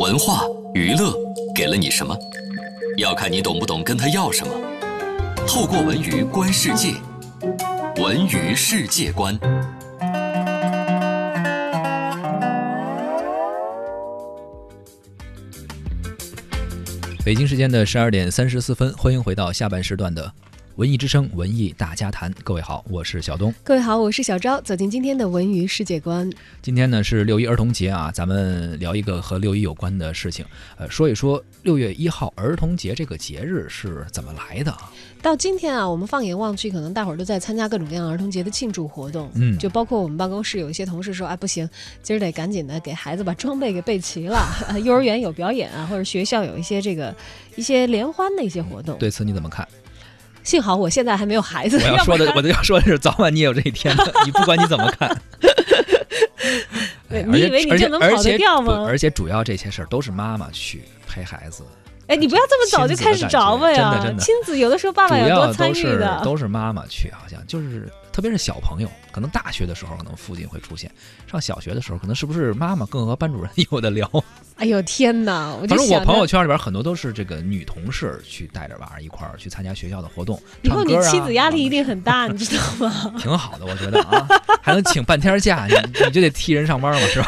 文化娱乐给了你什么？要看你懂不懂跟他要什么。透过文娱观世界，文娱世界观。北京时间的十二点三十四分，欢迎回到下半时段的文艺之声文艺大家谈。各位好，我是小东。各位好，我是小昭。走进今天的文娱世界观。今天呢是六一儿童节啊，咱们聊一个和六一有关的事情，呃，说一说六月一号儿童节这个节日是怎么来的。到今天啊，我们放眼望去，可能大伙儿都在参加各种各样儿童节的庆祝活动。嗯就包括我们办公室有一些同事说，哎，不行，今儿得赶紧的给孩子把装备给备齐了。呃 幼儿园有表演啊，或者学校有一些这个一些联欢的一些活动。对此你怎么看？幸好我现在还没有孩子，我要说的我要说的是，早晚你也有这一天的，你不管你怎么看。你以为你而且就能跑得而且掉吗而且主要这些事儿都是妈妈去陪孩子，哎，你不要这么早就开始着吧呀！亲子的感觉真的真的亲子有的时候爸爸要多参与的。都是妈妈去，好像就是特别是小朋友，可能大学的时候可能父亲会出现，上小学的时候可能是不是妈妈更和班主任有的聊？哎呦天哪！我就反正我朋友圈里边很多都是这个女同事去带着娃儿一块儿去参加学校的活动，以后你妻子压力一定很大，你知道吗？挺好的，我觉得啊，还能请半天假，你你就得替人上班嘛，是吧？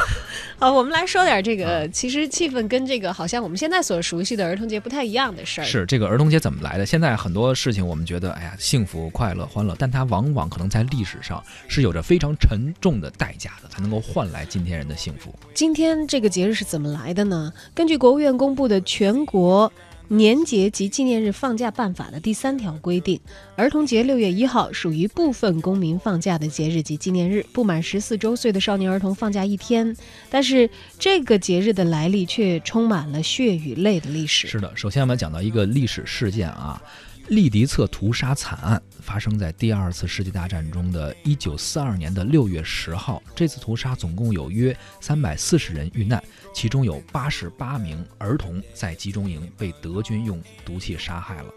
好，我们来说点这个，嗯其实气氛跟这个好像我们现在所熟悉的儿童节不太一样的事儿。是这个儿童节怎么来的？现在很多事情我们觉得，哎呀，幸福、快乐、欢乐，但它往往可能在历史上是有着非常沉重的代价的，才能够换来今天人的幸福。今天这个节日是怎么来的呢？根据国务院公布的全国年节及纪念日放假办法的第三条规定，儿童节六月一号属于部分公民放假的节日及纪念日，不满十四周岁的少年儿童放假一天。但是这个节日的来历却充满了血与泪的历史。是的，首先我们讲到一个历史事件啊，利迪策屠杀惨案发生在第二次世界大战中的一九四二年的六月十号。这次屠杀总共有约三百四十人遇难，其中有八十八名儿童在集中营被德军用毒气杀害了。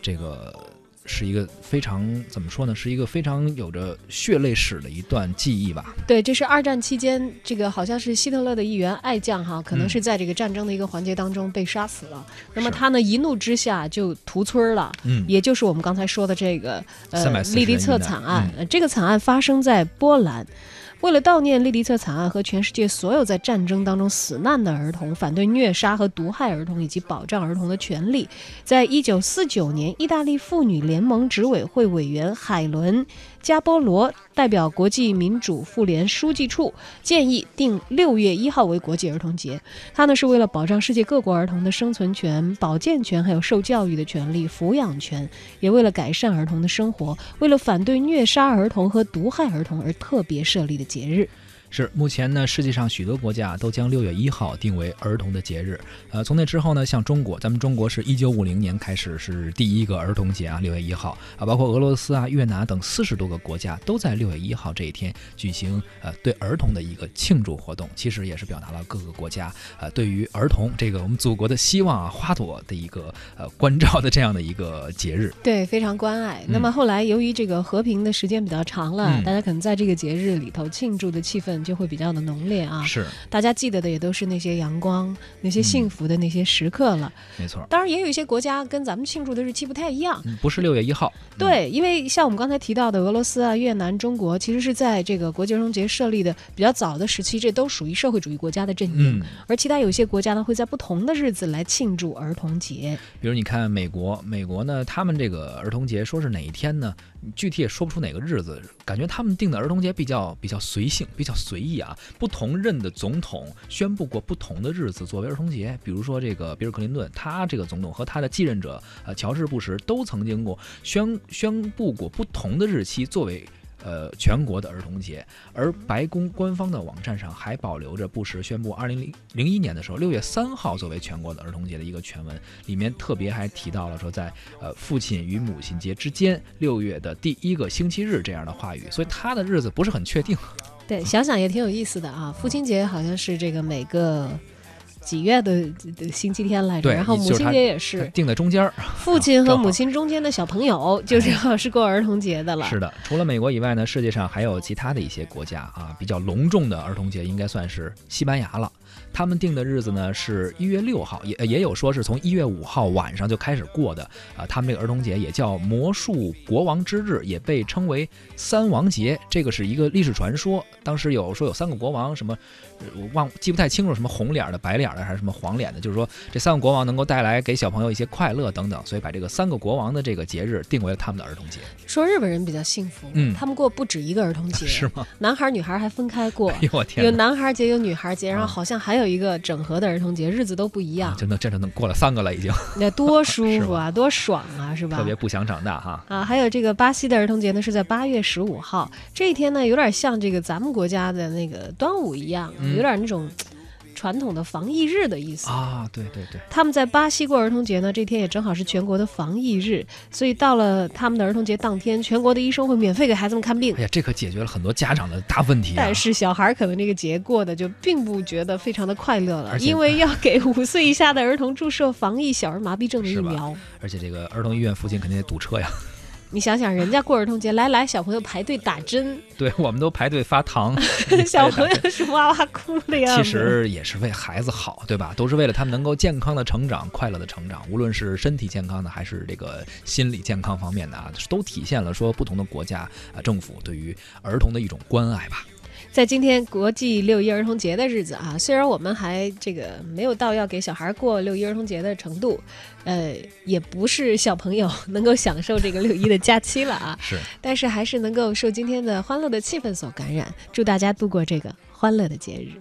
这个是一个非常怎么说呢？是一个非常有着血泪史的一段记忆吧。对，这是二战期间，这个好像是希特勒的一员爱将哈，可能嗯是在这个战争的一个环节当中被杀死了。那么他呢，一怒之下就屠村了，嗯，也就是我们刚才说的这个呃利迪策惨案。嗯呃这个惨案发生在波兰。为了悼念利迪策惨案和全世界所有在战争当中死难的儿童，反对虐杀和毒害儿童以及保障儿童的权利，在一九四九年，意大利妇女联盟执委会委员海伦·加波罗代表国际民主妇联书记处建议定六月一号为国际儿童节。他呢是为了保障世界各国儿童的生存权、保健权，还有受教育的权利、抚养权，也为了改善儿童的生活，为了反对虐杀儿童和毒害儿童而特别设立的节日。是，目前呢，世界上许多国家都将六月一号定为儿童的节日。呃，从那之后呢，像中国，咱们中国是一九五零年开始是第一个儿童节啊，六月一号啊，包括俄罗斯啊、越南等四十多个国家都在六月一号这一天举行呃对儿童的一个庆祝活动。其实也是表达了各个国家呃对于儿童这个我们祖国的希望啊、花朵的一个呃关照的这样的一个节日。对，非常关爱。那么后来由于这个和平的时间比较长了，嗯大家可能在这个节日里头庆祝的气氛就会比较的浓烈啊。是，大家记得的也都是那些阳光、那些嗯幸福的那些时刻了。没错，当然，也有一些国家跟咱们庆祝的日期不太一样。嗯不是六月一号。嗯，对，因为像我们刚才提到的俄罗斯啊、越南、中国，其实是在这个国际儿童节设立的比较早的时期，这都属于社会主义国家的阵营。嗯。而其他有些国家呢，会在不同的日子来庆祝儿童节。比如你看美国，美国呢，他们这个儿童节说是哪一天呢？具体也说不出哪个日子，感觉他们定的儿童节比较比较随性，比较随意啊。不同任的总统宣布过不同的日子作为儿童节，比如说这个比尔·克林顿，他这个总统和他的继任者呃乔治·布什都曾经过宣宣布过不同的日期作为。呃，全国的儿童节，而白宫官方的网站上还保留着布什宣布二零零零一年的时候六月三号作为全国的儿童节的一个全文，里面特别还提到了说在呃父亲与母亲节之间六月的第一个星期日这样的话语，所以他的日子不是很确定。对，想想也挺有意思的啊。父亲节好像是这个每个几月的的星期天来着，然后母亲节也是，定在中间儿。父亲和母亲中间的小朋友就正好是过儿童节的了。是的，除了美国以外呢，世界上还有其他的一些国家啊，比较隆重的儿童节应该算是西班牙了。他们定的日子呢是一月六号，也也有说是从一月五号晚上就开始过的啊。他们这个儿童节也叫魔术国王之日，也被称为三王节。这个是一个历史传说，当时有说有三个国王，什么我忘记不太清楚，什么红脸的、白脸的还是什么黄脸的，就是说这三个国王能够带来给小朋友一些快乐等等，所以把这个三个国王的这个节日定为了他们的儿童节。说日本人比较幸福，嗯他们过不止一个儿童节，是吗？男孩女孩还分开过 哎。呦我天有！男孩节，有女孩节，然后嗯好像还有一个整合的儿童节，日子都不一样啊，，真的真的能过了三个了，已经那多舒服啊，多爽啊，是吧？特别不想长大哈。啊，还有这个巴西的儿童节呢，是在八月十五号。这一天呢，有点像这个咱们国家的那个端午一样，嗯有点那种传统的防疫日的意思。啊，对对对，他们在巴西过儿童节呢，这天也正好是全国的防疫日，所以到了他们的儿童节当天，全国的医生会免费给孩子们看病哎。呀，这可解决了很多家长的大问题啊。但是小孩可能这个节过的就并不觉得非常的快乐了，因为要给五岁以下的儿童注射防疫小儿麻痹症的疫苗。而且这个儿童医院附近肯定得堵车呀。你想想，人家过儿童节，来来，小朋友排队打针，对，我们都排队发糖，小朋友是哇哇哭的呀。其实也是为孩子好，对吧？都是为了他们能够健康的成长、快乐的成长，无论是身体健康的，还是这个心理健康方面的啊，都体现了说不同的国家啊政府对于儿童的一种关爱吧。在今天国际六一儿童节的日子啊，虽然我们还这个没有到要给小孩过六一儿童节的程度，呃，也不是小朋友能够享受这个六一的假期了啊，是，但是还是能够受今天的欢乐的气氛所感染，祝大家度过这个欢乐的节日。